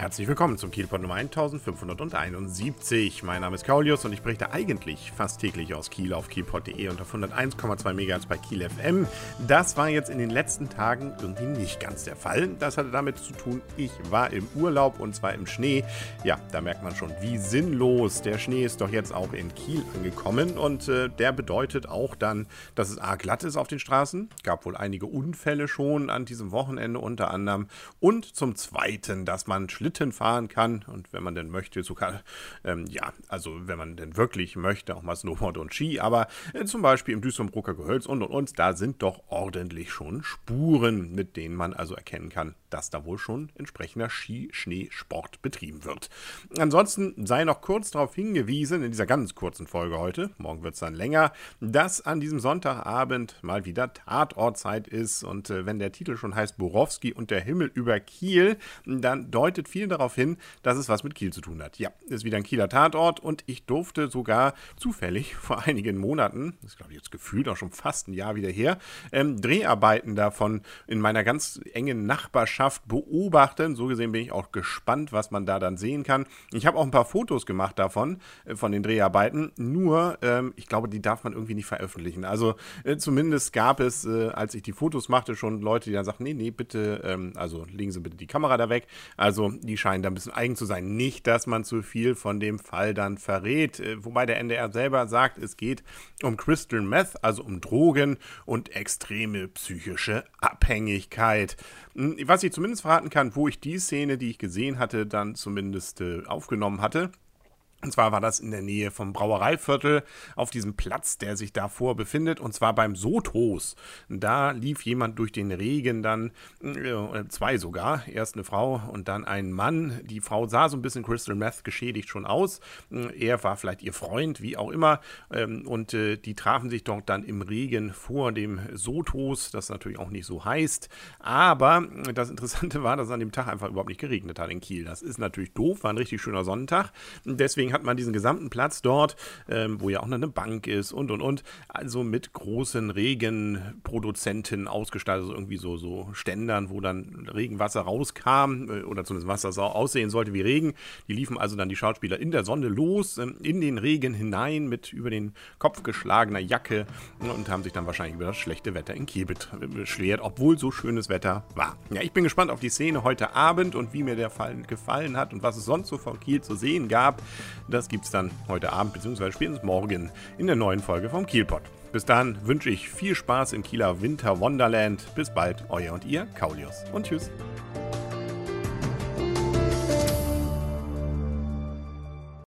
Herzlich willkommen zum Kielpot Nummer 1571. Mein Name ist Kaulius und ich berichte eigentlich fast täglich aus Kiel auf kielpot.de und auf 101,2 MHz bei Kiel FM. Das war jetzt in den letzten Tagen irgendwie nicht ganz der Fall. Das hatte damit zu tun, ich war im Urlaub und zwar im Schnee. Ja, da merkt man schon, wie sinnlos. Der Schnee ist doch jetzt auch in Kiel angekommen und äh, der bedeutet auch dann, dass es arg glatt ist auf den Straßen. Gab wohl einige Unfälle schon an diesem Wochenende unter anderem. Und zum Zweiten, dass man Schlitten Schlitten fahren kann und wenn man denn möchte, sogar, ähm, ja, also wenn man denn wirklich möchte, auch mal Snowboard und Ski, aber äh, zum Beispiel im Düsseldorfer Gehölz und und und, da sind doch ordentlich schon Spuren, mit denen man also erkennen kann, dass da wohl schon entsprechender Ski-Schneesport betrieben wird. Ansonsten sei noch kurz darauf hingewiesen, in dieser ganz kurzen Folge heute, morgen wird es dann länger, dass an diesem Sonntagabend mal wieder Tatortzeit ist und äh, wenn der Titel schon heißt Borowski und der Himmel über Kiel, dann deutet viel darauf hin, dass es was mit Kiel zu tun hat. Ja, ist wieder ein Kieler Tatort und ich durfte sogar zufällig vor einigen Monaten, das ist glaube ich jetzt gefühlt auch schon fast ein Jahr wieder her, ähm, Dreharbeiten davon in meiner ganz engen Nachbarschaft beobachten. So gesehen bin ich auch gespannt, was man da dann sehen kann. Ich habe auch ein paar Fotos gemacht davon, äh, von den Dreharbeiten. Nur, ähm, ich glaube, die darf man irgendwie nicht veröffentlichen. Also äh, zumindest gab es, äh, als ich die Fotos machte, schon Leute, die dann sagten, nee, nee, bitte, ähm, also legen Sie bitte die Kamera da weg. Also die scheinen da ein bisschen eigen zu sein. Nicht, dass man zu viel von dem Fall dann verrät. Äh, wobei der NDR selber sagt, es geht um Crystal Meth, also um Drogen und extreme psychische Abhängigkeit. Hm, was ich zumindest verraten kann, wo ich die Szene, die ich gesehen hatte, dann zumindest äh, aufgenommen hatte. Und zwar war das in der Nähe vom Brauereiviertel auf diesem Platz, der sich davor befindet, und zwar beim Sotos. Da lief jemand durch den Regen dann, äh, zwei sogar, erst eine Frau und dann ein Mann. Die Frau sah so ein bisschen Crystal Meth geschädigt schon aus. Er war vielleicht ihr Freund, wie auch immer. Ähm, und äh, die trafen sich dort dann im Regen vor dem Sotos, das natürlich auch nicht so heißt. Aber das Interessante war, dass es an dem Tag einfach überhaupt nicht geregnet hat in Kiel. Das ist natürlich doof, war ein richtig schöner Sonnentag. Deswegen deswegen hat man diesen gesamten Platz dort, ähm, wo ja auch noch eine Bank ist und und und, also mit großen Regenproduzenten ausgestattet, also irgendwie so, so Ständern, wo dann Regenwasser rauskam äh, oder zumindest Wasser so aussehen sollte wie Regen. Die liefen also dann die Schauspieler in der Sonne los, ähm, in den Regen hinein mit über den Kopf geschlagener Jacke und haben sich dann wahrscheinlich über das schlechte Wetter in Kiel beschwert, obwohl so schönes Wetter war. Ja, ich bin gespannt auf die Szene heute Abend und wie mir der Fall gefallen hat und was es sonst so von Kiel zu sehen gab. Das gibt es dann heute Abend bzw. spätestens morgen in der neuen Folge vom Kielpot. Bis dann wünsche ich viel Spaß im Kieler Winter Wonderland. Bis bald, euer und ihr, Kaulius. Und tschüss.